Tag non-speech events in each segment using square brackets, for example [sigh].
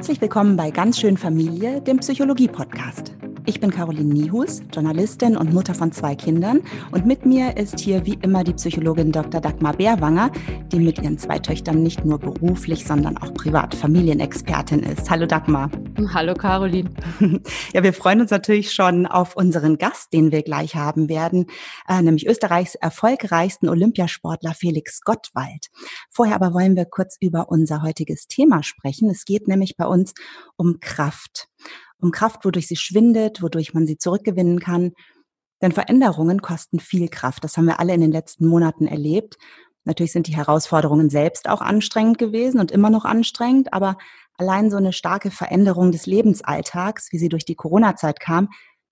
Herzlich willkommen bei Ganz schön Familie, dem Psychologie-Podcast. Ich bin Caroline Niehus, Journalistin und Mutter von zwei Kindern. Und mit mir ist hier wie immer die Psychologin Dr. Dagmar Bärwanger, die mit ihren zwei Töchtern nicht nur beruflich, sondern auch privat Familienexpertin ist. Hallo Dagmar. Hallo Caroline. [laughs] Ja, wir freuen uns natürlich schon auf unseren Gast, den wir gleich haben werden, äh, nämlich Österreichs erfolgreichsten Olympiasportler Felix Gottwald. Vorher aber wollen wir kurz über unser heutiges Thema sprechen. Es geht nämlich bei uns um Kraft um Kraft, wodurch sie schwindet, wodurch man sie zurückgewinnen kann. Denn Veränderungen kosten viel Kraft. Das haben wir alle in den letzten Monaten erlebt. Natürlich sind die Herausforderungen selbst auch anstrengend gewesen und immer noch anstrengend, aber allein so eine starke Veränderung des Lebensalltags, wie sie durch die Corona-Zeit kam,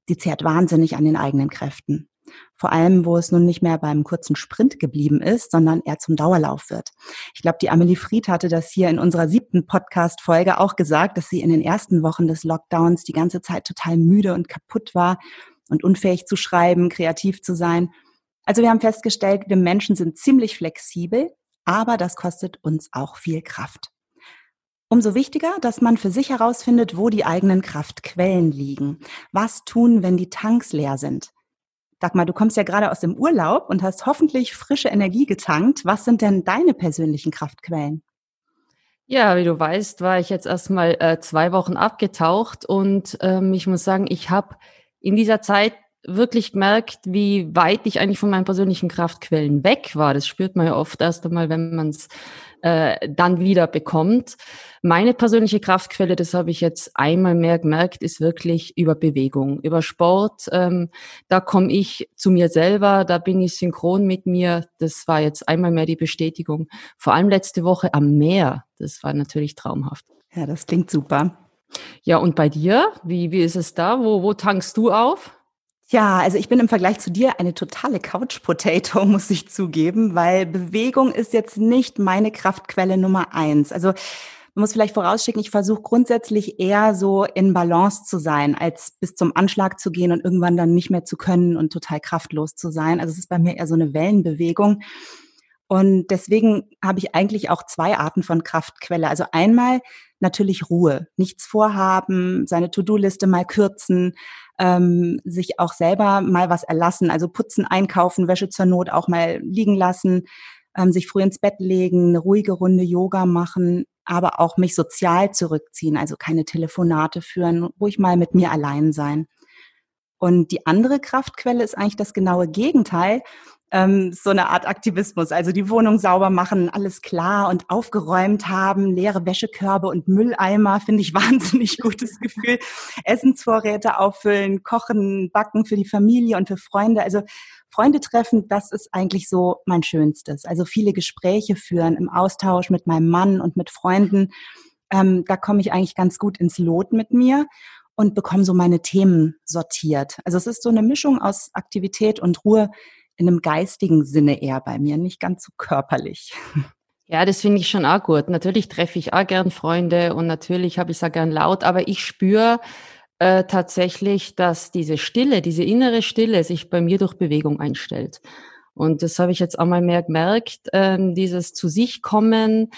die zehrt wahnsinnig an den eigenen Kräften. Vor allem, wo es nun nicht mehr beim kurzen Sprint geblieben ist, sondern eher zum Dauerlauf wird. Ich glaube, die Amelie Fried hatte das hier in unserer siebten Podcast-Folge auch gesagt, dass sie in den ersten Wochen des Lockdowns die ganze Zeit total müde und kaputt war und unfähig zu schreiben, kreativ zu sein. Also wir haben festgestellt, wir Menschen sind ziemlich flexibel, aber das kostet uns auch viel Kraft. Umso wichtiger, dass man für sich herausfindet, wo die eigenen Kraftquellen liegen. Was tun, wenn die Tanks leer sind? Dagmar, du kommst ja gerade aus dem Urlaub und hast hoffentlich frische Energie getankt. Was sind denn deine persönlichen Kraftquellen? Ja, wie du weißt, war ich jetzt erstmal äh, zwei Wochen abgetaucht und ähm, ich muss sagen, ich habe in dieser Zeit wirklich gemerkt, wie weit ich eigentlich von meinen persönlichen Kraftquellen weg war. Das spürt man ja oft erst einmal, wenn man es äh, dann wieder bekommt. Meine persönliche Kraftquelle, das habe ich jetzt einmal mehr gemerkt, ist wirklich über Bewegung, über Sport. Ähm, da komme ich zu mir selber, da bin ich synchron mit mir. Das war jetzt einmal mehr die Bestätigung. Vor allem letzte Woche am Meer. Das war natürlich traumhaft. Ja, das klingt super. Ja, und bei dir? Wie, wie ist es da? Wo, wo tankst du auf? Ja, also ich bin im Vergleich zu dir eine totale Couch Potato, [laughs] muss ich zugeben, weil Bewegung ist jetzt nicht meine Kraftquelle Nummer eins. Also man muss vielleicht vorausschicken, ich versuche grundsätzlich eher so in Balance zu sein, als bis zum Anschlag zu gehen und irgendwann dann nicht mehr zu können und total kraftlos zu sein. Also es ist bei mir eher so eine Wellenbewegung. Und deswegen habe ich eigentlich auch zwei Arten von Kraftquelle. Also einmal natürlich Ruhe, nichts vorhaben, seine To-Do-Liste mal kürzen, ähm, sich auch selber mal was erlassen, also putzen, einkaufen, Wäsche zur Not auch mal liegen lassen, ähm, sich früh ins Bett legen, eine ruhige Runde Yoga machen, aber auch mich sozial zurückziehen, also keine Telefonate führen, ruhig mal mit mir allein sein. Und die andere Kraftquelle ist eigentlich das genaue Gegenteil ähm, so eine Art Aktivismus, also die Wohnung sauber machen, alles klar und aufgeräumt haben, leere Wäschekörbe und Mülleimer, finde ich [laughs] wahnsinnig gutes Gefühl. Essensvorräte auffüllen, kochen, backen für die Familie und für Freunde. Also Freunde treffen, das ist eigentlich so mein Schönstes. Also viele Gespräche führen im Austausch mit meinem Mann und mit Freunden. Ähm, da komme ich eigentlich ganz gut ins Lot mit mir und bekomme so meine Themen sortiert. Also es ist so eine Mischung aus Aktivität und Ruhe, in einem geistigen Sinne eher bei mir, nicht ganz so körperlich. [laughs] Ja, das finde ich schon auch gut. Natürlich treffe ich auch gern Freunde und natürlich habe ich es auch gern laut, aber ich spüre äh, tatsächlich, dass diese Stille, diese innere Stille sich bei mir durch Bewegung einstellt. Und das habe ich jetzt auch mal mehr gemerkt, ähm, dieses zu sich kommen.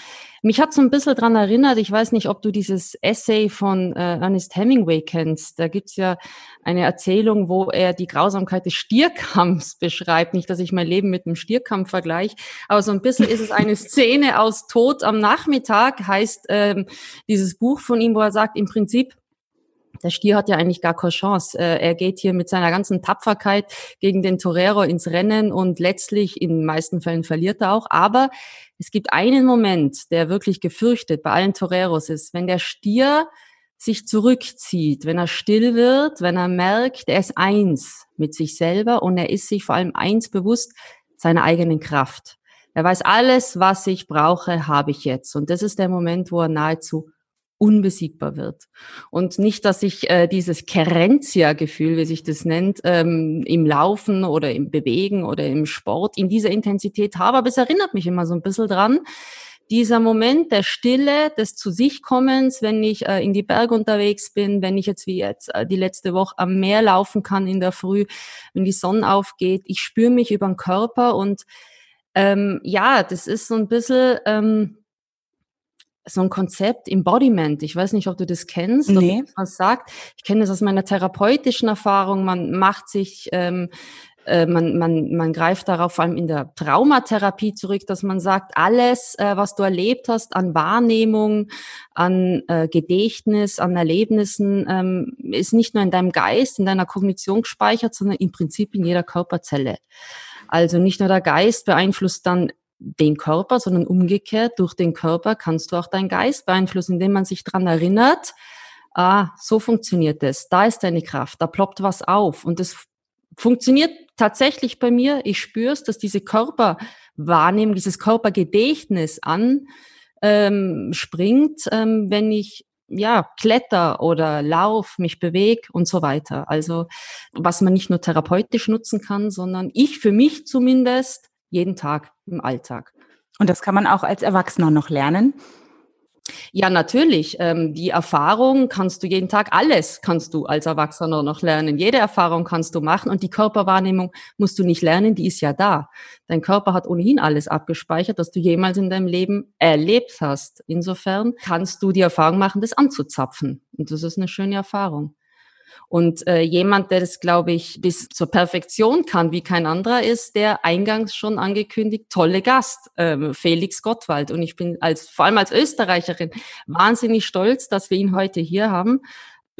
Mich hat so ein bisschen dran erinnert, ich weiß nicht, ob du dieses Essay von äh, Ernest Hemingway kennst. Da gibt's ja eine Erzählung, wo er die Grausamkeit des Stierkampfs [laughs] beschreibt. Nicht, dass ich mein Leben mit einem Stierkampf vergleiche, aber so ein bisschen ist es eine Szene aus Tod am Nachmittag, heißt ähm, dieses Buch von ihm, wo er sagt, im Prinzip, der Stier hat ja eigentlich gar keine Chance. Äh, er geht hier mit seiner ganzen Tapferkeit gegen den Torero ins Rennen und letztlich in den meisten Fällen verliert er auch. Aber es gibt einen Moment, der wirklich gefürchtet bei allen Toreros ist, wenn der Stier sich zurückzieht, wenn er still wird, wenn er merkt, er ist eins mit sich selber und er ist sich vor allem eins bewusst seiner eigenen Kraft. Er weiß, alles, was ich brauche, habe ich jetzt. Und das ist der Moment, wo er nahezu unbesiegbar wird. Und nicht, dass ich äh, dieses Kerenzia-Gefühl, wie sich das nennt, ähm, im Laufen oder im Bewegen oder im Sport in dieser Intensität habe, aber es erinnert mich immer so ein bisschen dran, dieser Moment der Stille, des zu sich Kommens, wenn ich äh, in die Berge unterwegs bin, wenn ich jetzt wie jetzt äh, die letzte Woche am Meer laufen kann in der Früh, wenn die Sonne aufgeht, ich spüre mich über den Körper und ähm, ja, das ist so ein bisschen ähm, so ein Konzept Embodiment. Ich weiß nicht, ob du das kennst, nee. ob was sagt. Ich kenne das aus meiner therapeutischen Erfahrung. Man macht sich ähm, äh, man, man, man greift darauf vor allem in der Traumatherapie zurück, dass man sagt, alles, äh, was du erlebt hast an Wahrnehmung, an äh, Gedächtnis, an Erlebnissen, ähm, ist nicht nur in deinem Geist, in deiner Kognition gespeichert, sondern im Prinzip in jeder Körperzelle. Also nicht nur der Geist beeinflusst dann den Körper, sondern umgekehrt, durch den Körper kannst du auch deinen Geist beeinflussen, indem man sich dran erinnert, ah, so funktioniert es, da ist deine Kraft, da ploppt was auf und das funktioniert tatsächlich bei mir. Ich spüre es, dass diese Körperwahrnehmung, dieses Körpergedächtnis an ähm, springt, ähm, wenn ich ja, kletter oder lauf, mich bewege und so weiter. Also was man nicht nur therapeutisch nutzen kann, sondern ich für mich zumindest jeden Tag im Alltag. Und das kann man auch als Erwachsener noch lernen? Ja, natürlich. Ähm, die Erfahrung kannst du jeden Tag, alles kannst du als Erwachsener noch lernen. Jede Erfahrung kannst du machen und die Körperwahrnehmung musst du nicht lernen, die ist ja da. Dein Körper hat ohnehin alles abgespeichert, was du jemals in deinem Leben erlebt hast. Insofern kannst du die Erfahrung machen, das anzuzapfen. Und das ist eine schöne Erfahrung. Und äh, jemand, der das, glaube ich, bis zur Perfektion kann, wie kein anderer, ist der eingangs schon angekündigt tolle Gast, ähm, Felix Gottwald. Und ich bin als vor allem als Österreicherin wahnsinnig stolz, dass wir ihn heute hier haben.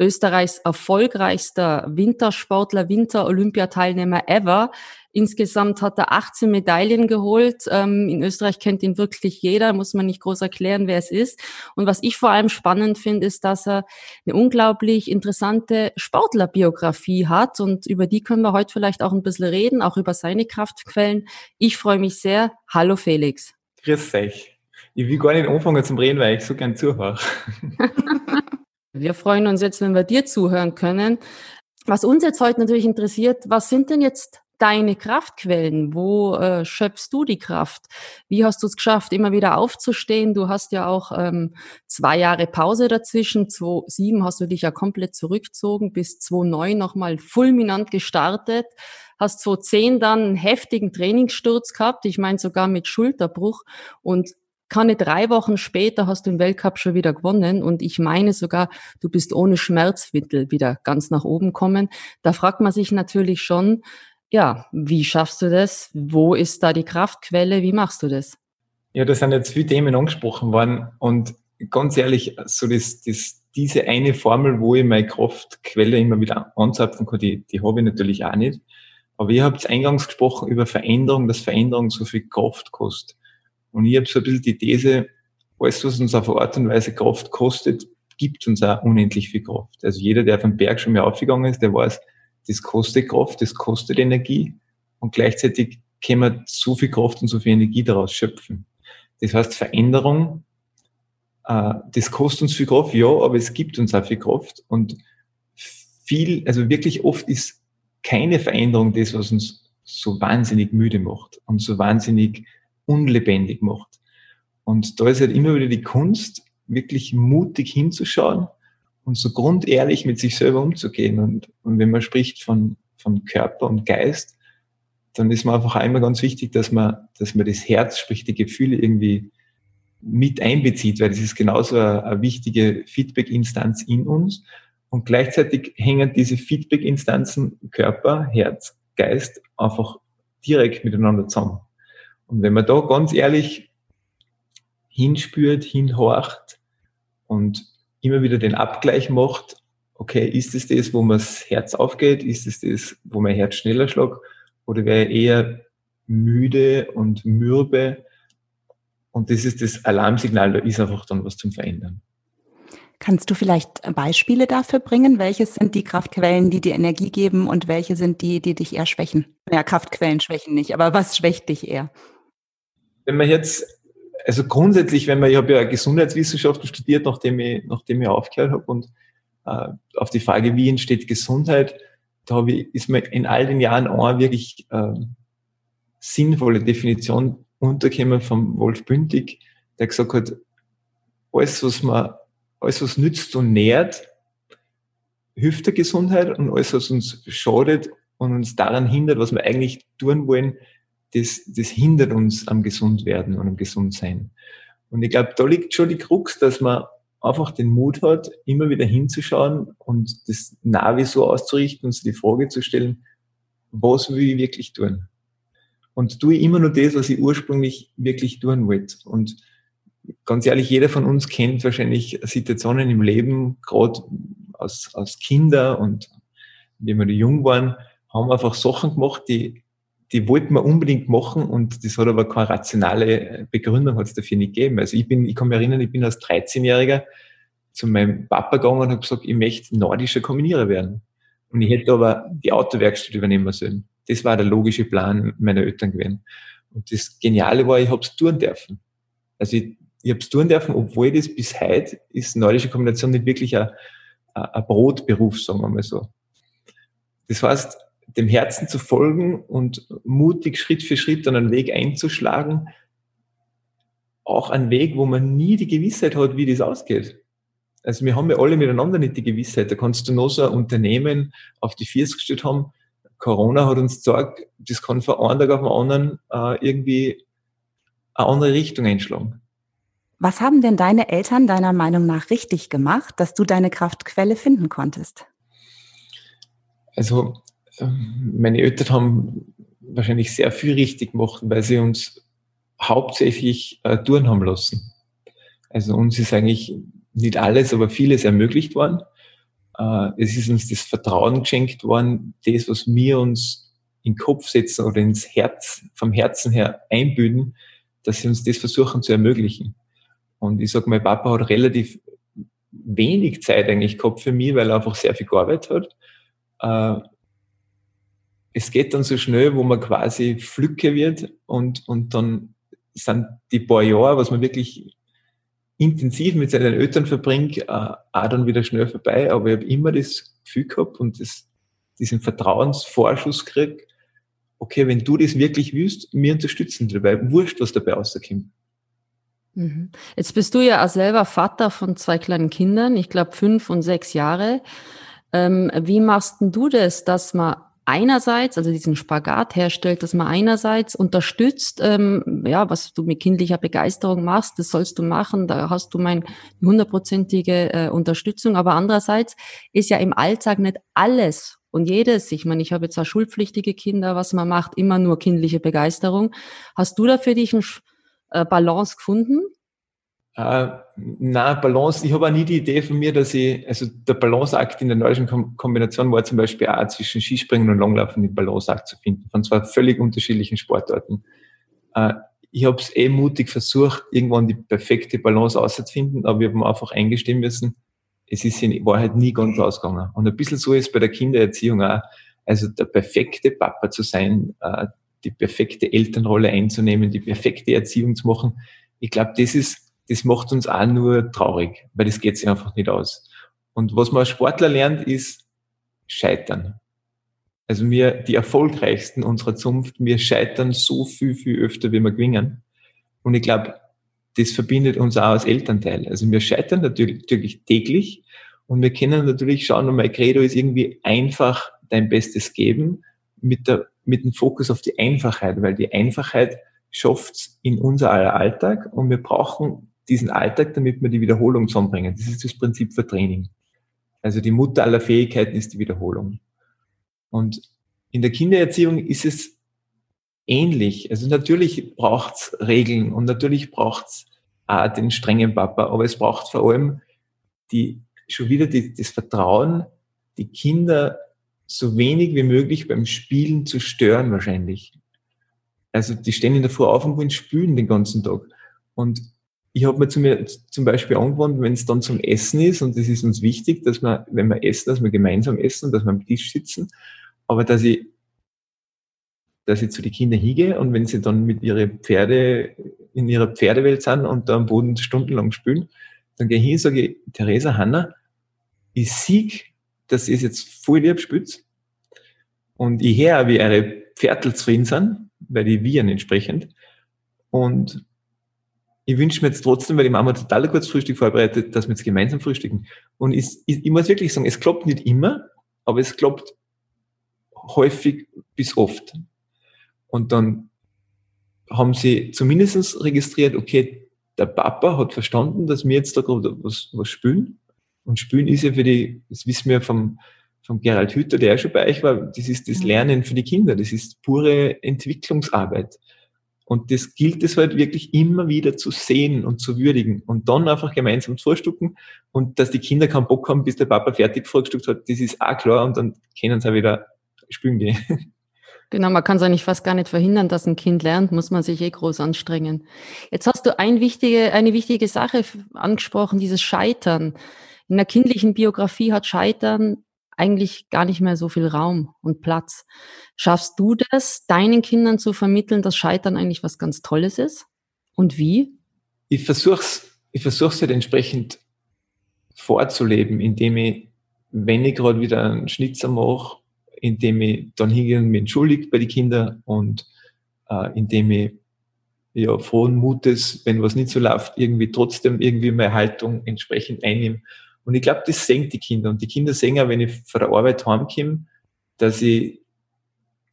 Österreichs erfolgreichster Wintersportler, Winter-Olympiateilnehmer ever. Insgesamt hat er 18 Medaillen geholt. Ähm, in Österreich kennt ihn wirklich jeder, muss man nicht groß erklären, wer es ist. Und was ich vor allem spannend finde, ist, dass er eine unglaublich interessante Sportlerbiografie hat. Und über die können wir heute vielleicht auch ein bisschen reden, auch über seine Kraftquellen. Ich freue mich sehr. Hallo Felix. Grüß euch. Ich will gar nicht anfangen zum Reden, weil ich so gern zuhöre. [laughs] wir freuen uns jetzt, wenn wir dir zuhören können. Was uns jetzt heute natürlich interessiert, was sind denn jetzt deine Kraftquellen? Wo äh, schöpfst du die Kraft? Wie hast du es geschafft, immer wieder aufzustehen? Du hast ja auch ähm, zwei Jahre Pause dazwischen. 2007 hast du dich ja komplett zurückgezogen, bis 2009 nochmal fulminant gestartet. Hast 2010 dann einen heftigen Trainingssturz gehabt, ich meine sogar mit Schulterbruch und keine drei Wochen später hast du den Weltcup schon wieder gewonnen und ich meine sogar, du bist ohne Schmerzmittel wieder ganz nach oben kommen. Da fragt man sich natürlich schon, ja, wie schaffst du das? Wo ist da die Kraftquelle? Wie machst du das? Ja, da sind jetzt viele Themen angesprochen worden und ganz ehrlich, so das, das, diese eine Formel, wo ich meine Kraftquelle immer wieder anzapfen kann, die, die habe ich natürlich auch nicht. Aber ihr habt eingangs gesprochen über Veränderung, dass Veränderung so viel Kraft kostet. Und ich habe so ein bisschen die These, alles, was uns auf eine Art und Weise Kraft kostet, gibt uns auch unendlich viel Kraft. Also jeder, der auf den Berg schon mal aufgegangen ist, der weiß, das kostet Kraft, das kostet Energie und gleichzeitig können wir so viel Kraft und so viel Energie daraus schöpfen. Das heißt, Veränderung, äh, das kostet uns viel Kraft, ja, aber es gibt uns auch viel Kraft und viel, also wirklich oft ist keine Veränderung das, was uns so wahnsinnig müde macht und so wahnsinnig unlebendig macht. Und da ist halt immer wieder die Kunst, wirklich mutig hinzuschauen und so grundehrlich mit sich selber umzugehen. Und, und wenn man spricht von, von Körper und Geist, dann ist mir einfach einmal ganz wichtig, dass man, dass man das Herz, sprich die Gefühle irgendwie mit einbezieht, weil das ist genauso eine, eine wichtige Feedback-Instanz in uns. Und gleichzeitig hängen diese Feedback-Instanzen Körper, Herz, Geist einfach direkt miteinander zusammen. Und wenn man da ganz ehrlich hinspürt, hinhorcht und immer wieder den Abgleich macht, okay, ist es das, wo mir das Herz aufgeht? Ist es das, wo mein Herz schneller schlägt? Oder wäre ich eher müde und mürbe? Und das ist das Alarmsignal, da ist einfach dann was zum Verändern. Kannst du vielleicht Beispiele dafür bringen? Welche sind die Kraftquellen, die dir Energie geben und welche sind die, die dich eher schwächen? Ja, Kraftquellen schwächen nicht, aber was schwächt dich eher? Wenn man jetzt also grundsätzlich, wenn man, ich habe ja Gesundheitswissenschaften studiert, nachdem ich, nachdem ich aufgehört habe und äh, auf die Frage, wie entsteht Gesundheit, da ich, ist mir in all den Jahren eine wirklich äh, sinnvolle Definition untergekommen vom Wolf Bündig, der gesagt hat, alles, was man, alles, was nützt und nährt, hilft der Gesundheit und alles, was uns schadet und uns daran hindert, was wir eigentlich tun wollen, das, das hindert uns am Gesundwerden und am Gesundsein. Und ich glaube, da liegt schon die Krux, dass man einfach den Mut hat, immer wieder hinzuschauen und das Navi so auszurichten und sich die Frage zu stellen, was will ich wirklich tun? Und tue ich immer nur das, was ich ursprünglich wirklich tun wollte. Und ganz ehrlich, jeder von uns kennt wahrscheinlich Situationen im Leben, gerade als, als Kinder und wie wir jung waren, haben wir einfach Sachen gemacht, die, die wollten wir unbedingt machen und das hat aber keine rationale Begründung hat es dafür nicht gegeben. Also ich bin, ich kann mich erinnern, ich bin als 13-Jähriger zu meinem Papa gegangen und habe gesagt, ich möchte nordischer Kombinierer werden. Und ich hätte aber die Autowerkstatt übernehmen sollen. Das war der logische Plan meiner Eltern gewesen. Und das Geniale war, ich habe es tun dürfen. Also ich, ich habe es tun dürfen, obwohl das bis heute ist nordische Kombination nicht wirklich ein, ein Brotberuf, sagen wir mal so. Das heißt, dem Herzen zu folgen und mutig Schritt für Schritt dann einen Weg einzuschlagen, auch ein Weg, wo man nie die Gewissheit hat, wie das ausgeht. Also wir haben ja alle miteinander nicht die Gewissheit. Da kannst du noch so ein Unternehmen auf die Füße gestellt haben. Corona hat uns gesagt, das kann von einem Tag auf den anderen äh, irgendwie eine andere Richtung einschlagen. Was haben denn deine Eltern deiner Meinung nach richtig gemacht, dass du deine Kraftquelle finden konntest? Also meine Eltern haben wahrscheinlich sehr viel richtig gemacht, weil sie uns hauptsächlich äh, tun haben lassen. Also uns ist eigentlich nicht alles, aber vieles ermöglicht worden. Äh, es ist uns das Vertrauen geschenkt worden, das, was wir uns in den Kopf setzen oder ins Herz, vom Herzen her einbüden, dass sie uns das versuchen zu ermöglichen. Und ich sage, mein Papa hat relativ wenig Zeit eigentlich gehabt für mich, weil er einfach sehr viel gearbeitet hat. Äh, es geht dann so schnell, wo man quasi Flücke wird und, und dann sind die paar Jahre, was man wirklich intensiv mit seinen Eltern verbringt, äh, auch dann wieder schnell vorbei. Aber ich habe immer das Gefühl gehabt und das, diesen Vertrauensvorschuss gekriegt, okay, wenn du das wirklich willst, wir unterstützen dabei, wurscht, was dabei rauskommt. Mhm. Jetzt bist du ja auch selber Vater von zwei kleinen Kindern, ich glaube fünf und sechs Jahre. Ähm, wie machst denn du das, dass man einerseits, also diesen Spagat herstellt, dass man einerseits unterstützt, ähm, ja, was du mit kindlicher Begeisterung machst, das sollst du machen, da hast du meine hundertprozentige äh, Unterstützung, aber andererseits ist ja im Alltag nicht alles und jedes, ich meine, ich habe zwar schulpflichtige Kinder, was man macht, immer nur kindliche Begeisterung. Hast du da für dich eine äh, Balance gefunden? Äh, na, Balance, ich habe auch nie die Idee von mir, dass ich, also der Balanceakt in der nordischen Kombination war zum Beispiel auch zwischen Skispringen und Langlaufen den Balanceakt zu finden, von zwei völlig unterschiedlichen Sportarten. Äh, ich habe es eh mutig versucht, irgendwann die perfekte Balance auszufinden, aber wir haben einfach eingestehen müssen, es ist in Wahrheit nie ganz ausgegangen. Und ein bisschen so ist bei der Kindererziehung auch, also der perfekte Papa zu sein, äh, die perfekte Elternrolle einzunehmen, die perfekte Erziehung zu machen. Ich glaube, das ist das macht uns auch nur traurig, weil das geht sich einfach nicht aus. Und was man als Sportler lernt, ist Scheitern. Also wir, die erfolgreichsten unserer Zunft, wir scheitern so viel, viel öfter, wie wir gewinnen. Und ich glaube, das verbindet uns auch als Elternteil. Also wir scheitern natürlich, natürlich täglich und wir können natürlich schauen, und mein Credo ist irgendwie einfach dein Bestes geben mit, der, mit dem Fokus auf die Einfachheit, weil die Einfachheit schafft in unser aller Alltag und wir brauchen diesen Alltag, damit wir die Wiederholung zusammenbringen. Das ist das Prinzip für Training. Also die Mutter aller Fähigkeiten ist die Wiederholung. Und in der Kindererziehung ist es ähnlich. Also natürlich braucht es Regeln und natürlich braucht es den strengen Papa, aber es braucht vor allem die, schon wieder die, das Vertrauen, die Kinder so wenig wie möglich beim Spielen zu stören wahrscheinlich. Also die stehen in der Früh auf und wollen spülen den ganzen Tag. Und ich habe mir zu mir zum Beispiel angewandt, wenn es dann zum Essen ist, und das ist uns wichtig, dass wir, wenn wir essen, dass wir gemeinsam essen, dass wir am Tisch sitzen, aber dass ich, dass ich zu den Kindern hingehe und wenn sie dann mit ihren Pferde in ihrer Pferdewelt sind und da am Boden stundenlang spülen, dann gehe ich hin und sage, Theresa, Hanna, ich sieg, dass ihr es jetzt voll lieb spürt und ich höre, wie eure Pferdl zufrieden sind, weil die wiehern entsprechend. Und ich wünsche mir jetzt trotzdem, weil die Mama total kurz Frühstück vorbereitet, dass wir jetzt gemeinsam frühstücken. Und ich, ich, ich muss wirklich sagen, es klappt nicht immer, aber es klappt häufig bis oft. Und dann haben sie zumindest registriert, okay, der Papa hat verstanden, dass wir jetzt da gerade was, was spülen. Und spülen ist ja für die, das wissen wir vom, vom Gerald Hütter, der ja schon bei euch war, das ist das mhm. Lernen für die Kinder, das ist pure Entwicklungsarbeit. Und das gilt es halt wirklich immer wieder zu sehen und zu würdigen und dann einfach gemeinsam vorstucken und dass die Kinder keinen Bock haben, bis der Papa fertig vorgestuckt hat, das ist auch klar und dann können sie auch wieder spielen gehen. Genau, man kann es eigentlich fast gar nicht verhindern, dass ein Kind lernt, muss man sich eh groß anstrengen. Jetzt hast du ein wichtige, eine wichtige Sache angesprochen, dieses Scheitern. In der kindlichen Biografie hat Scheitern eigentlich gar nicht mehr so viel Raum und Platz. Schaffst du das, deinen Kindern zu vermitteln, dass Scheitern eigentlich was ganz Tolles ist? Und wie? Ich versuche es ich versuch's halt entsprechend vorzuleben, indem ich, wenn ich gerade wieder einen Schnitzer mache, indem ich dann hingehe und mich entschuldige bei den Kindern und äh, indem ich ja, frohen Mutes, wenn was nicht so läuft, irgendwie trotzdem irgendwie meine Haltung entsprechend einnehme. Und ich glaube, das sehen die Kinder. Und die Kinder sehen auch, wenn ich von der Arbeit heimkomme, dass ich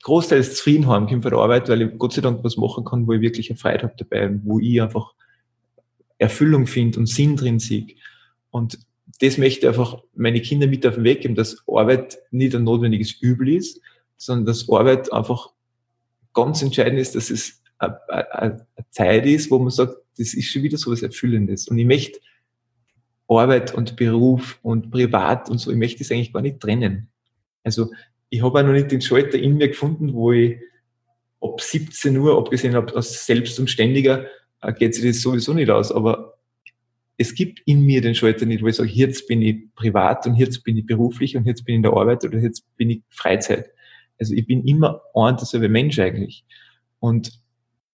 großteils zufrieden heimkomme von der Arbeit, weil ich Gott sei Dank was machen kann, wo ich wirklich eine Freude habe dabei und wo ich einfach Erfüllung finde und Sinn drin sehe. Und das möchte ich einfach meine Kinder mit auf den Weg geben, dass Arbeit nicht ein notwendiges Übel ist, sondern dass Arbeit einfach ganz entscheidend ist, dass es eine, eine Zeit ist, wo man sagt, das ist schon wieder so was Erfüllendes. Und ich möchte Arbeit und Beruf und Privat und so, ich möchte das eigentlich gar nicht trennen. Also ich habe auch noch nicht den Schalter in mir gefunden, wo ich ab 17 Uhr, abgesehen als selbst und ständiger, äh, geht sich das sowieso nicht aus. Aber es gibt in mir den Schalter nicht, wo ich sage, jetzt bin ich privat und jetzt bin ich beruflich und jetzt bin ich in der Arbeit oder jetzt bin ich Freizeit. Also ich bin immer ein derselbe Mensch eigentlich. Und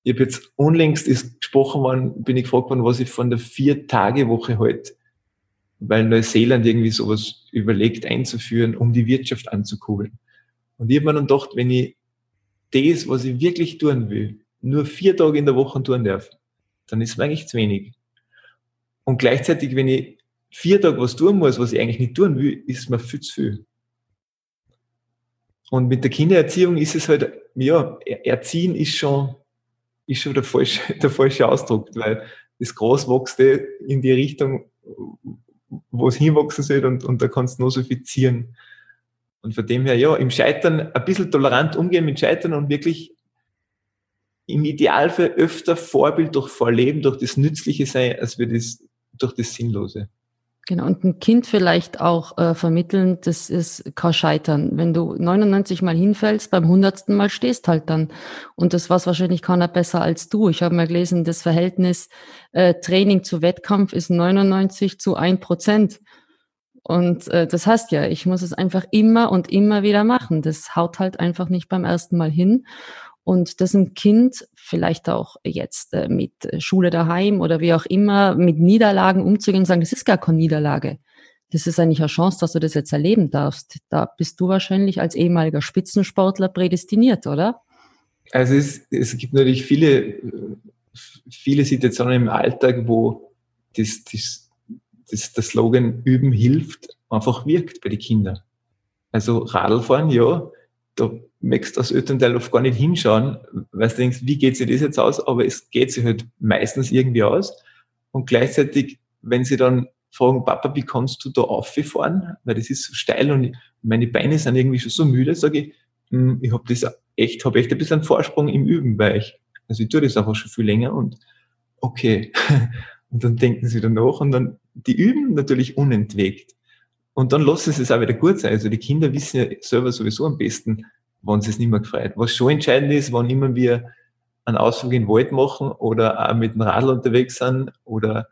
ich habe jetzt unlängst ist gesprochen worden, bin ich gefragt worden, was ich von der Vier-Tage-Woche halt, weil Neuseeland irgendwie sowas überlegt einzuführen, um die Wirtschaft anzukurbeln. Und ich habe mir dann gedacht, wenn ich das, was ich wirklich tun will, nur vier Tage in der Woche tun darf, dann ist mir eigentlich zu wenig. Und gleichzeitig, wenn ich vier Tage was tun muss, was ich eigentlich nicht tun will, ist mir viel zu viel. Und mit der Kindererziehung ist es halt, ja, erziehen ist schon, ist schon der falsche, [laughs] der falsche Ausdruck, weil das Großwachste in die Richtung, wo es hinwachsen soll und, und da kannst du nur so viel ziehen. Und von dem her, ja, im Scheitern ein bisschen tolerant umgehen mit Scheitern und wirklich im Idealfall öfter Vorbild durch Vorleben, durch das Nützliche sein, als wir das durch das Sinnlose. Genau, und ein Kind vielleicht auch äh, vermitteln, das ist kein Scheitern. Wenn du 99 Mal hinfällst, beim 100. Mal stehst halt dann. Und das war wahrscheinlich keiner besser als du. Ich habe mal gelesen, das Verhältnis äh, Training zu Wettkampf ist 99 zu 1 Prozent. Und äh, das heißt ja, ich muss es einfach immer und immer wieder machen. Das haut halt einfach nicht beim ersten Mal hin. Und dass ein Kind vielleicht auch jetzt äh, mit Schule daheim oder wie auch immer mit Niederlagen umzugehen und sagen, das ist gar keine Niederlage. Das ist eigentlich eine Chance, dass du das jetzt erleben darfst. Da bist du wahrscheinlich als ehemaliger Spitzensportler prädestiniert, oder? Also es, es gibt natürlich viele, viele Situationen im Alltag, wo das, das, das, der Slogan Üben hilft einfach wirkt bei den Kindern. Also Radlfahren, ja, da möchtest als Elternteil oft gar nicht hinschauen, weil du denkst, wie geht sich das jetzt aus? Aber es geht sich halt meistens irgendwie aus. Und gleichzeitig, wenn sie dann fragen, Papa, wie kannst du da auffahren? Weil das ist so steil und meine Beine sind irgendwie schon so müde, sage ich, hm, ich habe das echt, habe echt ein bisschen Vorsprung im Üben bei euch. Also ich tue das einfach schon viel länger und okay. [laughs] Und dann denken sie wieder nach und dann, die üben natürlich unentwegt. Und dann lassen sie es auch wieder gut sein. Also die Kinder wissen ja selber sowieso am besten, sie es nicht mehr gefreut. Was schon entscheidend ist, wann immer wir einen Ausflug in den Wald machen oder auch mit dem Radl unterwegs sind oder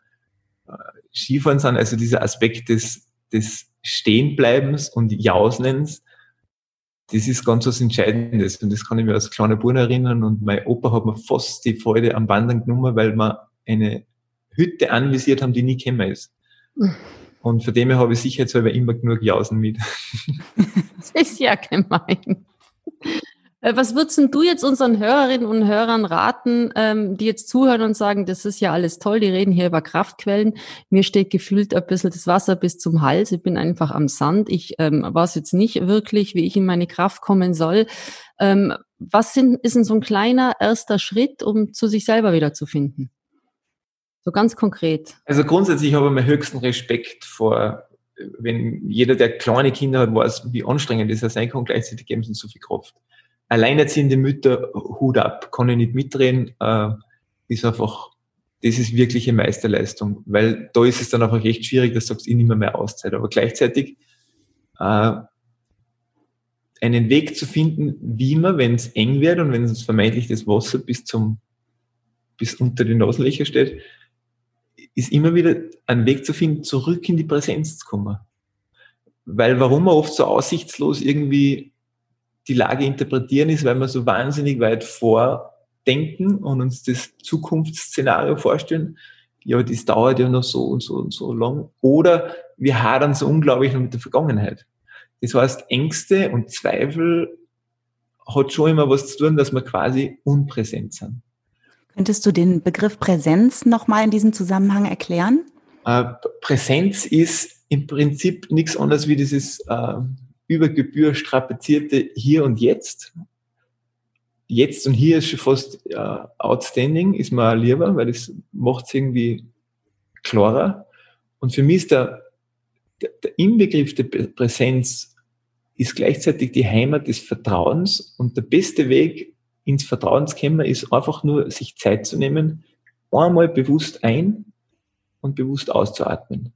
äh, Skifahren sind, also dieser Aspekt des, des Stehenbleibens und Jausnens, das ist ganz was Entscheidendes. Und das kann ich mir als kleiner Bub erinnern. Und mein Opa hat mir fast die Freude am Wandern genommen, weil wir eine Hütte anvisiert haben, die nie gekommen ist. Und für dem her habe ich sicherheitshalber immer genug Jausen mit. [laughs] Das ist ja gemein. Äh, was würdest du jetzt unseren Hörerinnen und Hörern raten, ähm, die jetzt zuhören und sagen, das ist ja alles toll, die reden hier über Kraftquellen. Mir steht gefühlt ein bisschen das Wasser bis zum Hals. Ich bin einfach am Sand. Ich ähm, weiß jetzt nicht wirklich, wie ich in meine Kraft kommen soll. Ähm, was sind, ist denn so ein kleiner erster Schritt, um zu sich selber wieder zu finden? So ganz konkret. Also grundsätzlich habe ich mir höchsten Respekt vor, wenn jeder, der kleine Kinder hat, weiß, wie anstrengend das sein kann, gleichzeitig geben sie so viel Kraft. Alleinerziehende Mütter, Hut ab, kann ich nicht mitreden, äh, ist einfach, das ist wirkliche Meisterleistung, weil da ist es dann einfach echt schwierig, dass du sagst, ich nehme mehr Auszeit. Aber gleichzeitig äh, einen Weg zu finden, wie man, wenn es eng wird und wenn es vermeintlich das Wasser bis zum bis unter die Nasenlöcher steht, ist immer wieder ein Weg zu finden, zurück in die Präsenz zu kommen. Weil warum wir oft so aussichtslos irgendwie die Lage interpretieren ist, weil wir so wahnsinnig weit vordenken und uns das Zukunftsszenario vorstellen. Ja, das dauert ja noch so und so und so lang. Oder wir hadern so unglaublich noch mit der Vergangenheit. Das heißt, Ängste und Zweifel hat schon immer was zu tun, dass wir quasi unpräsent sind. Könntest du den Begriff Präsenz nochmal in diesem Zusammenhang erklären? Äh, Präsenz ist im Prinzip nichts anderes wie dieses äh, über Gebühr strapazierte Hier und Jetzt. Jetzt und hier ist schon fast äh, outstanding, ist mir lieber, weil das macht es irgendwie klarer. Und für mich ist der, der, der Inbegriff der Präsenz ist gleichzeitig die Heimat des Vertrauens und der beste Weg, ins Vertrauen zu kommen, ist einfach nur, sich Zeit zu nehmen, einmal bewusst ein und bewusst auszuatmen.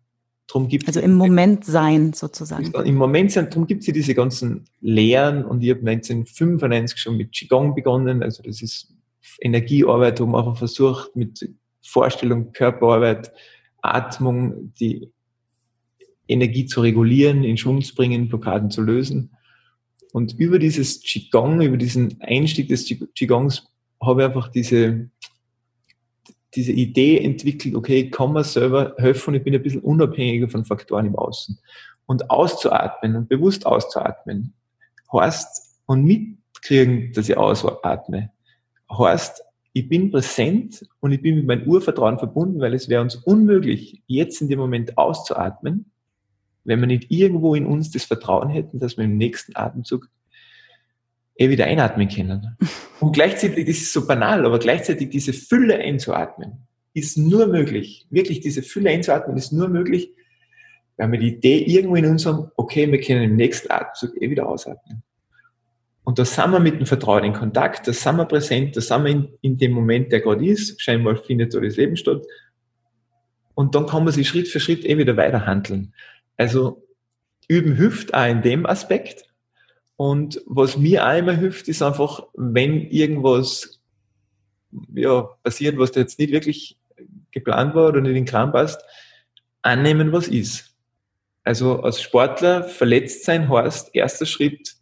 Drum gibt's also im Moment sein sozusagen. Im Moment sein, darum gibt es ja diese ganzen Lehren und ich habe 1995 schon mit Qigong begonnen, also das ist Energiearbeit, wo man einfach versucht mit Vorstellung, Körperarbeit, Atmung, die Energie zu regulieren, in Schwung zu bringen, Blockaden zu lösen. Und über dieses Qigong, über diesen Einstieg des Qigongs habe ich einfach diese, diese Idee entwickelt, okay, ich kann mir selber helfen ich bin ein bisschen unabhängiger von Faktoren im Außen. Und auszuatmen und bewusst auszuatmen, heißt, und mitkriegen, dass ich ausatme, heißt, ich bin präsent und ich bin mit meinem Urvertrauen verbunden, weil es wäre uns unmöglich, jetzt in dem Moment auszuatmen, wenn wir nicht irgendwo in uns das Vertrauen hätten, dass wir im nächsten Atemzug eh wieder einatmen können. [laughs] Und gleichzeitig, das ist so banal, aber gleichzeitig diese Fülle einzuatmen, ist nur möglich. Wirklich, diese Fülle einzuatmen ist nur möglich, wenn wir die Idee irgendwo in uns haben, okay, wir können im nächsten Atemzug eh wieder ausatmen. Und da sind wir mit dem Vertrauen in Kontakt, da sind wir präsent, da sind wir in, in dem Moment, der gerade ist. Scheinbar findet da das Leben statt. Und dann kann man sich Schritt für Schritt eh wieder weiter handeln. Also üben hilft auch in dem Aspekt. Und was mir auch immer hilft, ist einfach, wenn irgendwas ja, passiert, was da jetzt nicht wirklich geplant war oder nicht in den Kram passt, annehmen, was ist. Also als Sportler verletzt sein heißt, erster Schritt,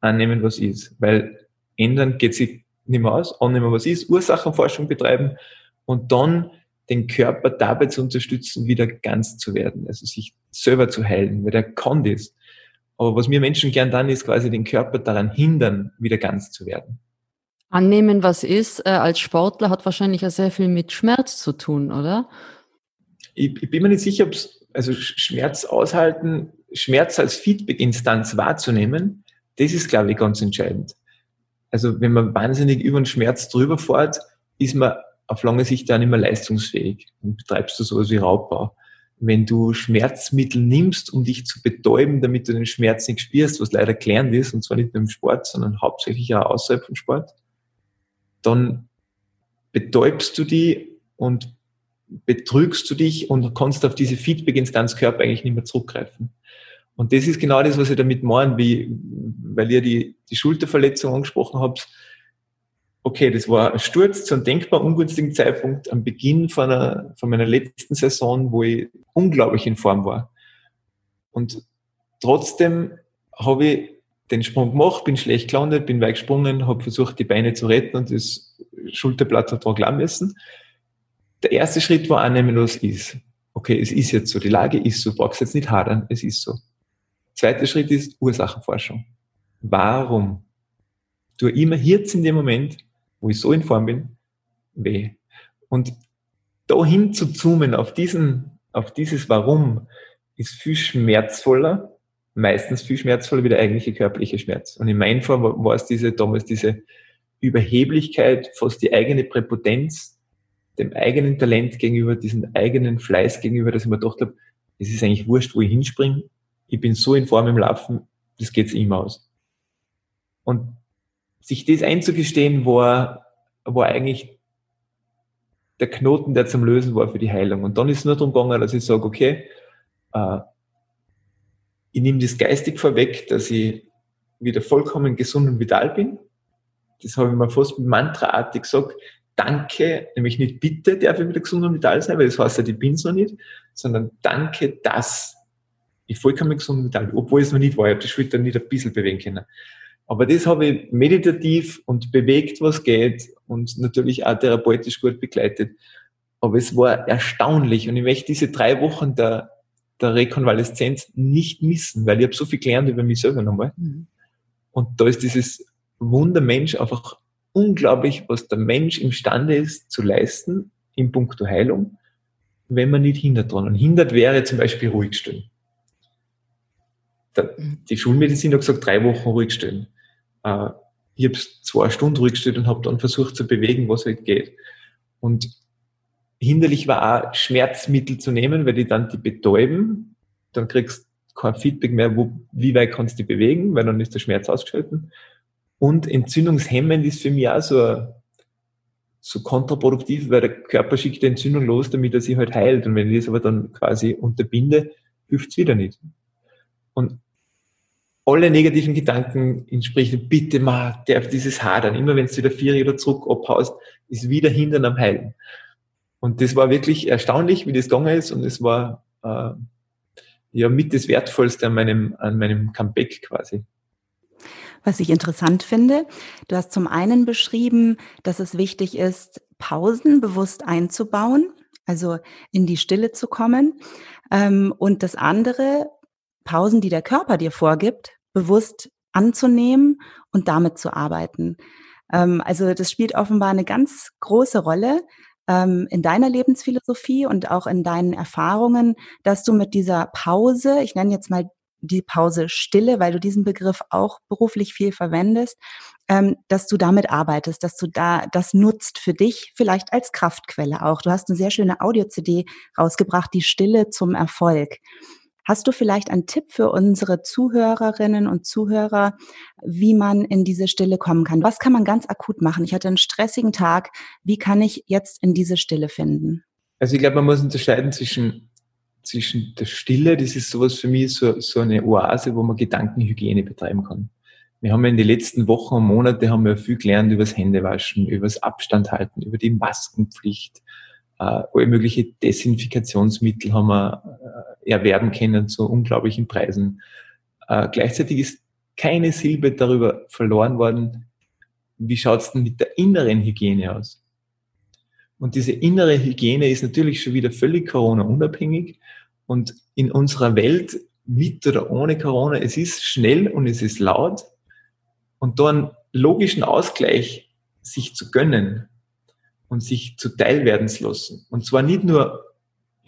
annehmen, was ist. Weil ändern geht sich nicht mehr aus, annehmen, was ist, Ursachenforschung betreiben und dann den Körper dabei zu unterstützen, wieder ganz zu werden, also sich selber zu heilen, weil der kann das. Aber was wir Menschen gern dann ist, quasi den Körper daran hindern, wieder ganz zu werden. Annehmen, was ist, äh, als Sportler hat wahrscheinlich ja sehr viel mit Schmerz zu tun, oder? Ich, ich bin mir nicht sicher, ob es, also Schmerz aushalten, Schmerz als Feedback-Instanz wahrzunehmen, das ist, glaube ich, ganz entscheidend. Also wenn man wahnsinnig über den Schmerz drüber fährt, ist man auf lange Sicht dann immer leistungsfähig und betreibst du sowas wie Raubbau. Wenn du Schmerzmittel nimmst, um dich zu betäuben, damit du den Schmerz nicht spürst, was leider gelernt ist, und zwar nicht nur im Sport, sondern hauptsächlich auch außerhalb vom Sport, dann betäubst du die und betrügst du dich und kannst auf diese Feedback-Instanz Körper eigentlich nicht mehr zurückgreifen. Und das ist genau das, was ich damit meine, wie, weil ihr die, die Schulterverletzung angesprochen habt okay, das war ein Sturz zu einem denkbar ungünstigen Zeitpunkt am Beginn von, einer, von meiner letzten Saison, wo ich unglaublich in Form war. Und trotzdem habe ich den Sprung gemacht, bin schlecht gelandet, bin weit gesprungen, habe versucht, die Beine zu retten und das Schulterblatt hat dran müssen. Der erste Schritt war annehmen, was ist. Okay, es ist jetzt so, die Lage ist so, brauchst jetzt nicht hadern, es ist so. Zweiter Schritt ist Ursachenforschung. Warum? Du immer jetzt in dem Moment wo ich so in Form bin, weh. Und dahin zu zoomen auf diesen, auf dieses Warum ist viel schmerzvoller, meistens viel schmerzvoller wie der eigentliche körperliche Schmerz. Und in meinem Fall war es diese, damals diese Überheblichkeit, fast die eigene Präpotenz, dem eigenen Talent gegenüber, diesem eigenen Fleiß gegenüber, dass ich mir gedacht habe, es ist eigentlich wurscht, wo ich hinspringe. Ich bin so in Form im Laufen, das geht's immer aus. Und sich das einzugestehen, war, war eigentlich der Knoten, der zum Lösen war für die Heilung. Und dann ist es nur darum gegangen, dass ich sage, okay, äh, ich nehme das geistig vorweg, dass ich wieder vollkommen gesund und vital bin. Das habe ich mir fast mantraartig gesagt. Danke, nämlich nicht bitte darf ich wieder gesund und vital sein, weil das heißt ja, ich bin es noch nicht, sondern danke, dass ich vollkommen gesund und vital bin, obwohl es noch nicht war. Ich habe die Schulter nicht ein bisschen bewegen können. Aber das habe ich meditativ und bewegt, was geht und natürlich auch therapeutisch gut begleitet. Aber es war erstaunlich und ich möchte diese drei Wochen der, der Rekonvaleszenz nicht missen, weil ich habe so viel gelernt über mich selber nochmal. Mhm. Und da ist dieses Wundermensch einfach unglaublich, was der Mensch imstande ist zu leisten in puncto Heilung, wenn man nicht hindert dran. Und hindert wäre zum Beispiel ruhig stellen. Mhm. Die Schulmedizin hat gesagt, drei Wochen ruhig stellen. Äh, ich habe zwei Stunden ruhig gestellt und habe dann versucht zu bewegen, was halt geht. Und hinderlich war auch Schmerzmittel zu nehmen, weil die dann die betäuben. Dann kriegst du kein Feedback mehr, wo, wie weit kannst du die bewegen, weil dann ist der Schmerz ausgeschalten. Und entzündungshemmend ist für mich auch so, so kontraproduktiv, weil der Körper schickt die Entzündung los, damit er sich halt heilt. Und wenn ich das aber dann quasi unterbinde, hilft es wieder nicht. Und alle negativen Gedanken entsprechen, bitte mal, der dieses Hadern, immer wenn du wieder vier oder zurück abhaust, ist wieder hindern am Heilen. Und das war wirklich erstaunlich, wie das gegangen ist und es war äh, ja mit das Wertvollste an meinem, an meinem Comeback quasi. Was ich interessant finde, du hast zum einen beschrieben, dass es wichtig ist, Pausen bewusst einzubauen, also in die Stille zu kommen. Ähm, und das andere, Pausen, die der Körper dir vorgibt, bewusst anzunehmen und damit zu arbeiten. Ähm, also das spielt offenbar eine ganz große Rolle ähm, in deiner Lebensphilosophie und auch in deinen Erfahrungen, dass du mit dieser Pause, ich nenne jetzt mal die Pause Stille, weil du diesen Begriff auch beruflich viel verwendest, ähm, dass du damit arbeitest, dass du da das nutzt für dich, vielleicht als Kraftquelle auch. Du hast eine sehr schöne Audio-CD rausgebracht, die Stille zum Erfolg. Hast du vielleicht einen Tipp für unsere Zuhörerinnen und Zuhörer, wie man in diese Stille kommen kann? Was kann man ganz akut machen? Ich hatte einen stressigen Tag. Wie kann ich jetzt in diese Stille finden? Also ich glaube, man muss unterscheiden zwischen, zwischen der Stille, das ist sowas für mich, so, so eine Oase, wo man Gedankenhygiene betreiben kann. Wir haben ja in den letzten Wochen und Monaten haben wir viel gelernt über das Händewaschen, über das Abstand halten, über die Maskenpflicht, äh, alle mögliche Desinfikationsmittel haben wir äh, erwerben können zu unglaublichen Preisen. Äh, gleichzeitig ist keine Silbe darüber verloren worden, wie schaut es denn mit der inneren Hygiene aus? Und diese innere Hygiene ist natürlich schon wieder völlig Corona-unabhängig. Und in unserer Welt, mit oder ohne Corona, es ist schnell und es ist laut. Und da einen logischen Ausgleich sich zu gönnen, und sich zuteil werden zu lassen. Und zwar nicht nur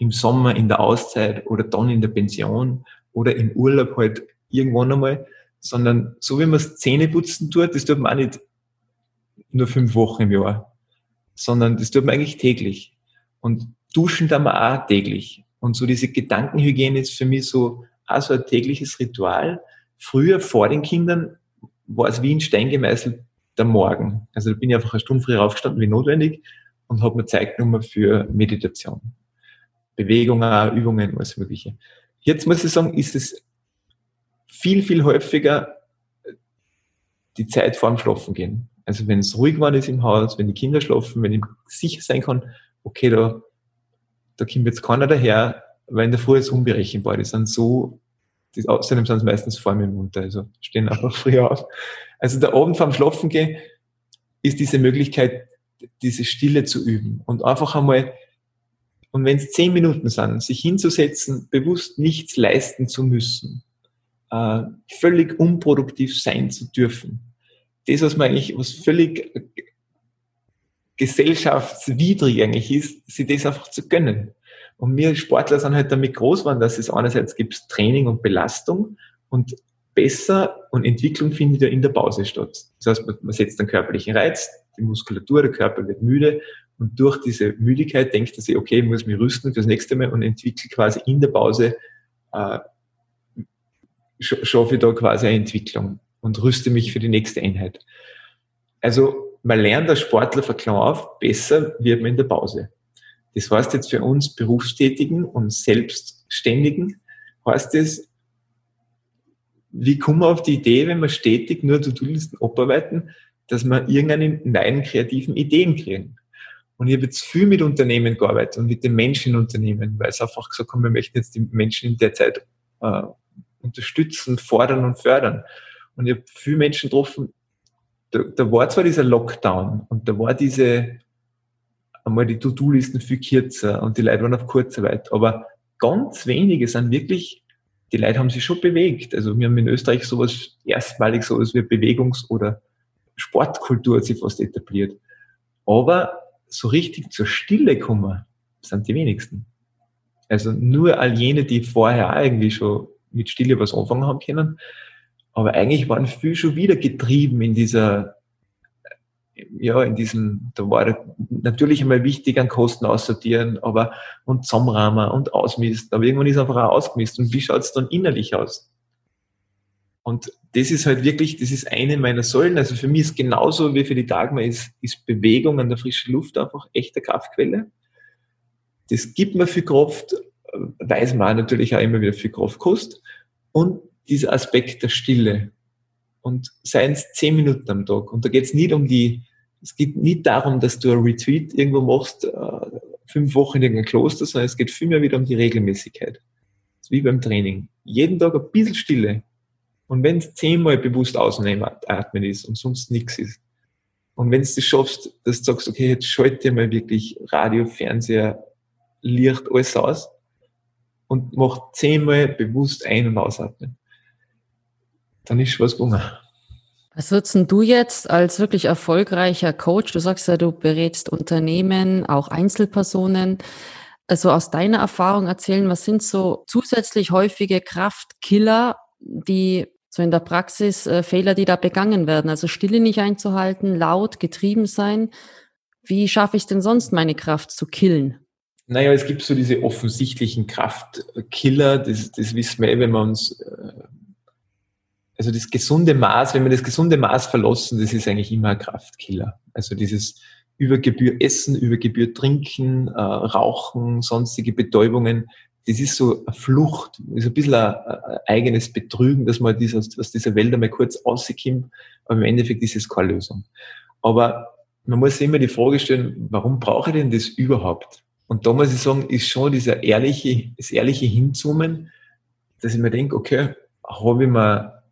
im Sommer in der Auszeit oder dann in der Pension oder im Urlaub halt irgendwann einmal, sondern so wie man es Zähneputzen tut, das tut man auch nicht nur fünf Wochen im Jahr, sondern das tut man eigentlich täglich. Und duschen tut man auch täglich. Und so diese Gedankenhygiene ist für mich so auch so ein tägliches Ritual. Früher vor den Kindern war es wie ein Stein gemeißelt, der Morgen. Also da bin ich einfach eine Stunde früher aufgestanden wie notwendig und habe mir Zeit genommen für Meditation. Bewegungen, Übungen, alles Mögliche. Jetzt muss ich sagen, ist es viel, viel häufiger die Zeit vor dem Schlafen gehen. Also wenn es ruhig war ist im Haus, wenn die Kinder schlafen, wenn ich sicher sein kann, okay, da, da kommt jetzt keiner daher, weil in der Früh ist unberechenbar. Die sind so, die, außerdem sind es meistens vor mir munter, also stehen einfach [laughs] früher auf. Also der Abend vorm Schlafen gehen ist diese Möglichkeit, diese Stille zu üben und einfach einmal, und wenn es zehn Minuten sind, sich hinzusetzen, bewusst nichts leisten zu müssen, äh, völlig unproduktiv sein zu dürfen. Das, was man eigentlich, was völlig gesellschaftswidrig eigentlich ist, sich das einfach zu gönnen. Und wir Sportler sind halt damit groß geworden, dass es einerseits gibt Training und Belastung und besser und Entwicklung findet ja in der Pause statt. Das heißt, man, man setzt einen körperlichen Reiz, die Muskulatur, der Körper wird müde Und durch diese Müdigkeit denkt er sich, okay, ich muss mich rüsten fürs nächste Mal und entwickle quasi in der Pause, äh, schaffe ich da quasi eine Entwicklung und rüste mich für die nächste Einheit. Also man lernt als Sportler von klein auf, besser wird man in der Pause. Das heißt jetzt für uns Berufstätigen und Selbstständigen, heißt es, wie kommen wir auf die Idee, wenn wir stetig nur To-Do-Listen abarbeiten, dass wir irgendeine neuen kreativen Ideen kriegen? Und ich habe jetzt viel mit Unternehmen gearbeitet und mit den Menschen in Unternehmen, weil es einfach gesagt haben, wir möchten jetzt die Menschen in der Zeit äh, unterstützen, fordern und fördern. Und ich habe viele Menschen getroffen, da, da war zwar dieser Lockdown und da war diese, einmal die To-Do-Listen viel kürzer und die Leute waren auf Kurzarbeit, aber ganz wenige sind wirklich, die Leute haben sich schon bewegt. Also wir haben in Österreich sowas erstmalig sowas wie Bewegungs- oder Sportkultur hat sich fast etabliert. Aber so richtig zur Stille kommen, sind die wenigsten. Also nur all jene, die vorher irgendwie schon mit Stille was anfangen haben können. Aber eigentlich waren viele schon wieder getrieben in dieser, ja, in diesem, da war natürlich einmal wichtig an Kosten aussortieren, aber und zusammenrahmen und ausmisten. Aber irgendwann ist einfach auch ausgemisst. Und wie schaut es dann innerlich aus? Und das ist halt wirklich, das ist eine meiner Säulen. Also für mich ist genauso wie für die Dagmar ist, ist Bewegung an der frischen Luft einfach echte Kraftquelle. Das gibt mir viel Kraft, weiß man natürlich auch immer wieder viel Kraft kostet. Und dieser Aspekt der Stille. Und seien es zehn Minuten am Tag. Und da geht es nicht um die, es geht nicht darum, dass du ein Retreat irgendwo machst, äh, fünf Wochen in irgendeinem Kloster, sondern es geht vielmehr wieder um die Regelmäßigkeit. wie beim Training. Jeden Tag ein bisschen Stille. Und wenn es zehnmal bewusst ausatmen ist und sonst nichts ist. Und wenn du das schaffst, dass du sagst, okay, jetzt schalte mal wirklich Radio, Fernseher, Licht, alles aus und mach zehnmal bewusst ein- und ausatmen. Dann ist was gelungen. Was würdest du jetzt als wirklich erfolgreicher Coach, du sagst ja, du berätst Unternehmen, auch Einzelpersonen, also aus deiner Erfahrung erzählen, was sind so zusätzlich häufige Kraftkiller, die so in der Praxis äh, Fehler, die da begangen werden. Also Stille nicht einzuhalten, laut, getrieben sein. Wie schaffe ich denn sonst meine Kraft zu killen? Naja, es gibt so diese offensichtlichen Kraftkiller, das, das wissen wir eh, wenn wir uns, äh, also das gesunde Maß, wenn wir das gesunde Maß verlassen, das ist eigentlich immer ein Kraftkiller. Also dieses über Gebühr essen, über Gebühr trinken, äh, rauchen, sonstige Betäubungen, das ist so eine Flucht, ist ein bisschen ein, ein eigenes Betrügen, dass man aus, aus dieser Welt einmal kurz rauskommt, aber im Endeffekt ist es keine Lösung. Aber man muss immer die Frage stellen, warum brauche ich denn das überhaupt? Und da muss ich sagen, ist schon dieser ehrliche, das ehrliche Hinzoomen, dass ich mir denke, okay, habe ich mir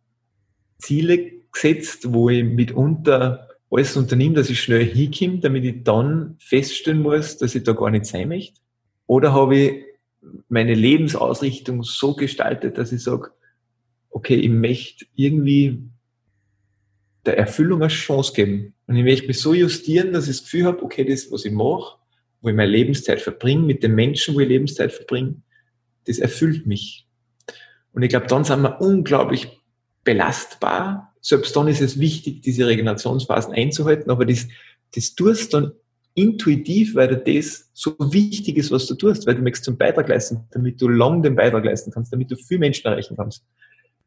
Ziele gesetzt, wo ich mitunter alles unternehme, dass ich schnell hinkomme, damit ich dann feststellen muss, dass ich da gar nicht sein möchte? Oder habe ich meine Lebensausrichtung so gestaltet, dass ich sage, okay, ich möchte irgendwie der Erfüllung eine Chance geben. Und ich möchte mich so justieren, dass ich das Gefühl habe, okay, das, was ich mache, wo ich meine Lebenszeit verbringe, mit den Menschen, wo ich Lebenszeit verbringe, das erfüllt mich. Und ich glaube, dann sind wir unglaublich belastbar. Selbst dann ist es wichtig, diese Regenerationsphasen einzuhalten, aber das, das tust dann intuitiv, weil dir das so wichtig ist, was du tust, weil du möchtest zum Beitrag leisten, damit du lang den Beitrag leisten kannst, damit du viel Menschen erreichen kannst,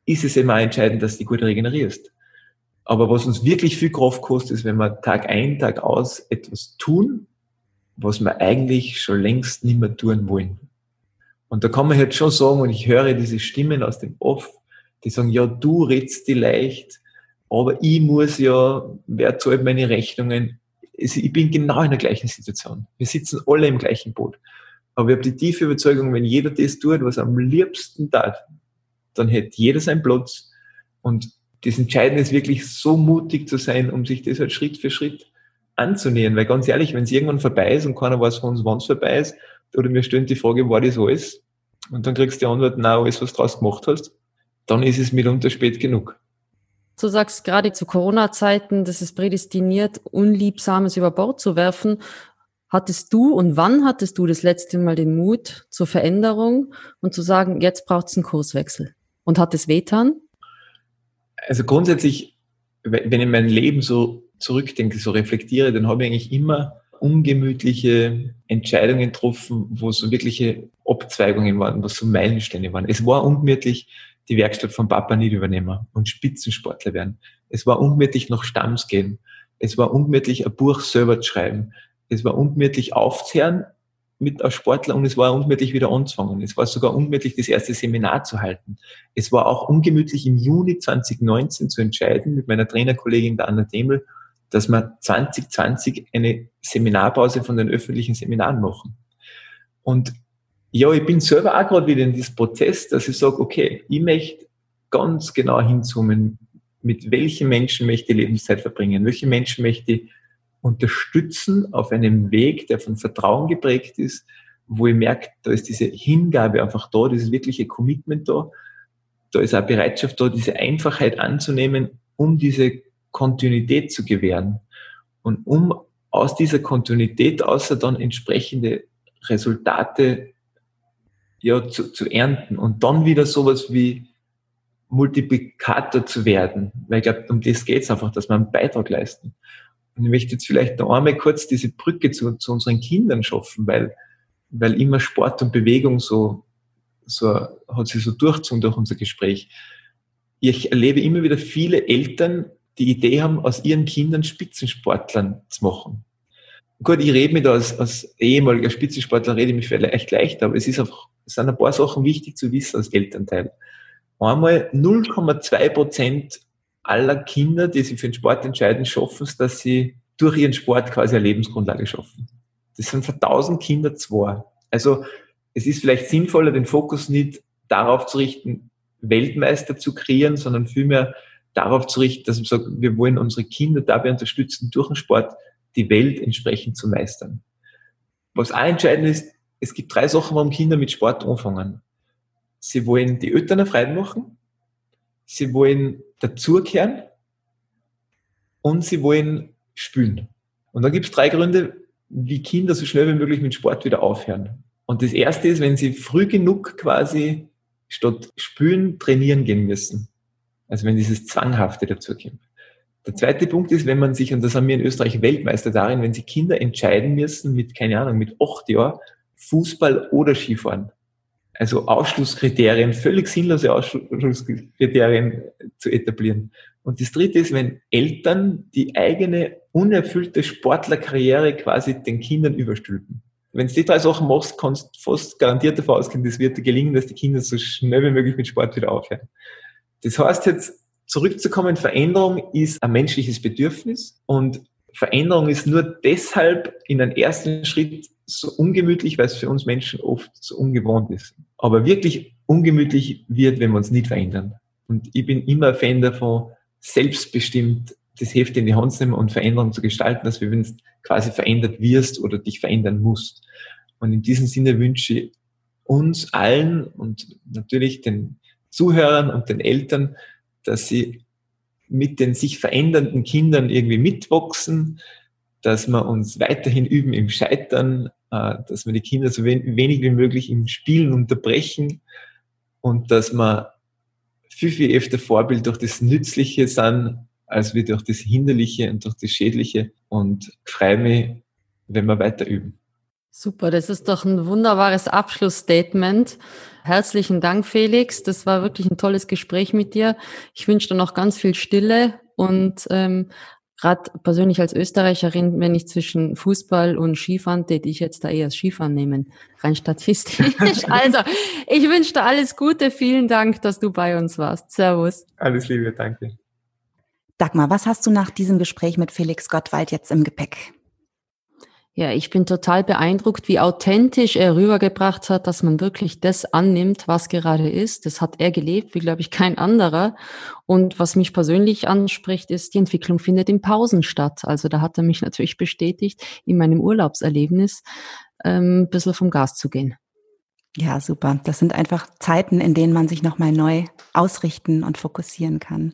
ist es immer entscheidend, dass du gut regenerierst. Aber was uns wirklich viel Kraft kostet, ist, wenn wir Tag ein, Tag aus etwas tun, was wir eigentlich schon längst nicht mehr tun wollen. Und da kann man jetzt schon sagen, und ich höre diese Stimmen aus dem Off, die sagen, ja, du redst die leicht, aber ich muss ja, wer zahlt meine Rechnungen? Ich bin genau in der gleichen Situation. Wir sitzen alle im gleichen Boot. Aber ich habe die tiefe Überzeugung, wenn jeder das tut, was er am liebsten tat, dann hätte jeder seinen Platz. Und das Entscheidende ist wirklich so mutig zu sein, um sich das halt Schritt für Schritt anzunähern. Weil ganz ehrlich, wenn es irgendwann vorbei ist und keiner weiß von uns, wann es vorbei ist, oder mir stellen die Frage, war das alles? Und dann kriegst du die Antwort, na, alles, was du draus gemacht hast, dann ist es mitunter spät genug. Du sagst gerade zu Corona-Zeiten, das ist prädestiniert, Unliebsames über Bord zu werfen. Hattest du und wann hattest du das letzte Mal den Mut zur Veränderung und zu sagen, jetzt braucht es einen Kurswechsel? Und hat es wehtan? Also grundsätzlich, wenn ich mein Leben so zurückdenke, so reflektiere, dann habe ich eigentlich immer ungemütliche Entscheidungen getroffen, wo so wirkliche Abzweigungen waren, wo so Meilensteine waren. Es war ungemütlich, die Werkstatt von Papa nicht übernehmen und Spitzensportler werden. Es war ungemütlich nach Stamms gehen. Es war ungemütlich, ein Buch selber zu schreiben. Es war ungemütlich aufzuhören mit als Sportler und es war ungemütlich wieder anzufangen. Es war sogar ungemütlich, das erste Seminar zu halten. Es war auch ungemütlich im Juni 2019 zu entscheiden mit meiner Trainerkollegin der Anna Demel, dass wir 2020 eine Seminarpause von den öffentlichen Seminaren machen. Und ja, ich bin selber auch gerade wieder in diesem Prozess, dass ich sage, okay, ich möchte ganz genau hinzoomen, mit welchen Menschen möchte ich Lebenszeit verbringen, welche Menschen möchte ich unterstützen auf einem Weg, der von Vertrauen geprägt ist, wo ich merke, da ist diese Hingabe einfach da, dieses wirkliche Commitment da, da ist auch Bereitschaft da, diese Einfachheit anzunehmen, um diese Kontinuität zu gewähren. Und um aus dieser Kontinuität außer dann entsprechende Resultate ja, zu, zu ernten und dann wieder sowas wie Multiplikator zu werden. Weil ich glaube, um das geht es einfach, dass wir einen Beitrag leisten. Und ich möchte jetzt vielleicht noch einmal kurz diese Brücke zu, zu unseren Kindern schaffen, weil, weil immer Sport und Bewegung so, so hat sich so durchgezogen durch unser Gespräch. Ich erlebe immer wieder viele Eltern, die Idee haben, aus ihren Kindern Spitzensportlern zu machen. Gut, ich rede mich da als, als ehemaliger Spitzensportler, rede ich mich vielleicht leichter, aber es ist einfach, es sind ein paar Sachen wichtig zu wissen als Elternteil. Einmal 0,2 Prozent aller Kinder, die sich für den Sport entscheiden, schaffen es, dass sie durch ihren Sport quasi eine Lebensgrundlage schaffen. Das sind für 1000 Kinder zwei. Also es ist vielleicht sinnvoller, den Fokus nicht darauf zu richten, Weltmeister zu kreieren, sondern vielmehr darauf zu richten, dass wir sagen, wir wollen unsere Kinder dabei unterstützen, durch den Sport die Welt entsprechend zu meistern. Was auch entscheidend ist, es gibt drei Sachen, warum Kinder mit Sport anfangen. Sie wollen die Eltern Freude machen, sie wollen dazugehören und sie wollen spülen. Und da gibt es drei Gründe, wie Kinder so schnell wie möglich mit Sport wieder aufhören. Und das erste ist, wenn sie früh genug quasi statt spülen trainieren gehen müssen. Also wenn dieses Zwanghafte dazukommt. Der zweite Punkt ist, wenn man sich, und das haben wir in Österreich Weltmeister darin, wenn sie Kinder entscheiden müssen mit, keine Ahnung, mit acht Jahren, Fußball oder Skifahren. Also Ausschlusskriterien, völlig sinnlose Ausschlusskriterien zu etablieren. Und das dritte ist, wenn Eltern die eigene unerfüllte Sportlerkarriere quasi den Kindern überstülpen. Wenn du die drei Sachen machst, kannst du fast garantiert davon ausgehen, das wird dir gelingen, dass die Kinder so schnell wie möglich mit Sport wieder aufhören. Das heißt jetzt, zurückzukommen, Veränderung ist ein menschliches Bedürfnis und Veränderung ist nur deshalb in den ersten Schritt so ungemütlich, weil es für uns Menschen oft so ungewohnt ist. Aber wirklich ungemütlich wird, wenn wir uns nicht verändern. Und ich bin immer Fan davon, selbstbestimmt das Heft in die Hand zu nehmen und Veränderung zu gestalten, dass du, wenn du quasi verändert wirst oder dich verändern musst. Und in diesem Sinne wünsche ich uns allen und natürlich den Zuhörern und den Eltern, dass sie mit den sich verändernden Kindern irgendwie mitwachsen, dass wir uns weiterhin üben im Scheitern, äh, dass wir die Kinder so wenig wie möglich im Spielen unterbrechen und dass wir viel, viel öfter Vorbild durch das Nützliche sind, als wir durch das Hinderliche und durch das Schädliche und freue mich, wenn wir weiter üben. Super, das ist doch ein wunderbares Abschlussstatement. Herzlichen Dank, Felix. Das war wirklich ein tolles Gespräch mit dir. Ich wünsche dir noch ganz viel Stille und ähm, gerade persönlich als Österreicherin, wenn ich zwischen Fußball und Skifahren, täte ich jetzt da eher das Skifahren nehmen, rein statistisch. [laughs] also, ich wünsche dir alles Gute. Vielen Dank, dass du bei uns warst. Servus. Alles Liebe, danke. Dagmar, was hast du nach diesem Gespräch mit Felix Gottwald jetzt im Gepäck? Ja, ich bin total beeindruckt, wie authentisch er rübergebracht hat, dass man wirklich das annimmt, was gerade ist. Das hat er gelebt, wie glaube ich kein anderer. Und was mich persönlich anspricht, ist, die Entwicklung findet in Pausen statt. Also da hat er mich natürlich bestätigt, in meinem Urlaubserlebnis ähm, ein bisschen vom Gas zu gehen. Ja, super. Das sind einfach Zeiten, in denen man sich nochmal neu ausrichten und fokussieren kann.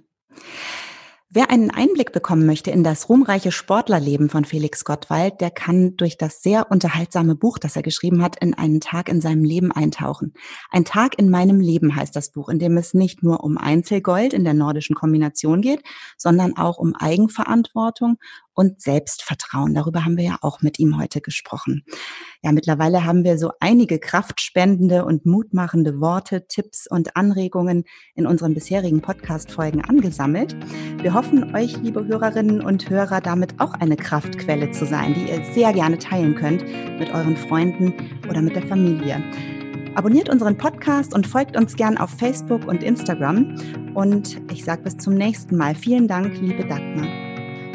Wer einen Einblick bekommen möchte in das ruhmreiche Sportlerleben von Felix Gottwald, der kann durch das sehr unterhaltsame Buch, das er geschrieben hat, in einen Tag in seinem Leben eintauchen. Ein Tag in meinem Leben heißt das Buch, in dem es nicht nur um Einzelgold in der nordischen Kombination geht, sondern auch um Eigenverantwortung und Selbstvertrauen. Darüber haben wir ja auch mit ihm heute gesprochen. Ja, mittlerweile haben wir so einige kraftspendende und mutmachende Worte, Tipps und Anregungen in unseren bisherigen Podcast-Folgen angesammelt. Wir hoffen, euch, liebe Hörerinnen und Hörer, damit auch eine Kraftquelle zu sein, die ihr sehr gerne teilen könnt mit euren Freunden oder mit der Familie. Abonniert unseren Podcast und folgt uns gern auf Facebook und Instagram. Und ich sage bis zum nächsten Mal. Vielen Dank, liebe Dagmar.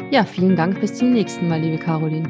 Ja, vielen Dank. Bis zum nächsten Mal, liebe Caroline.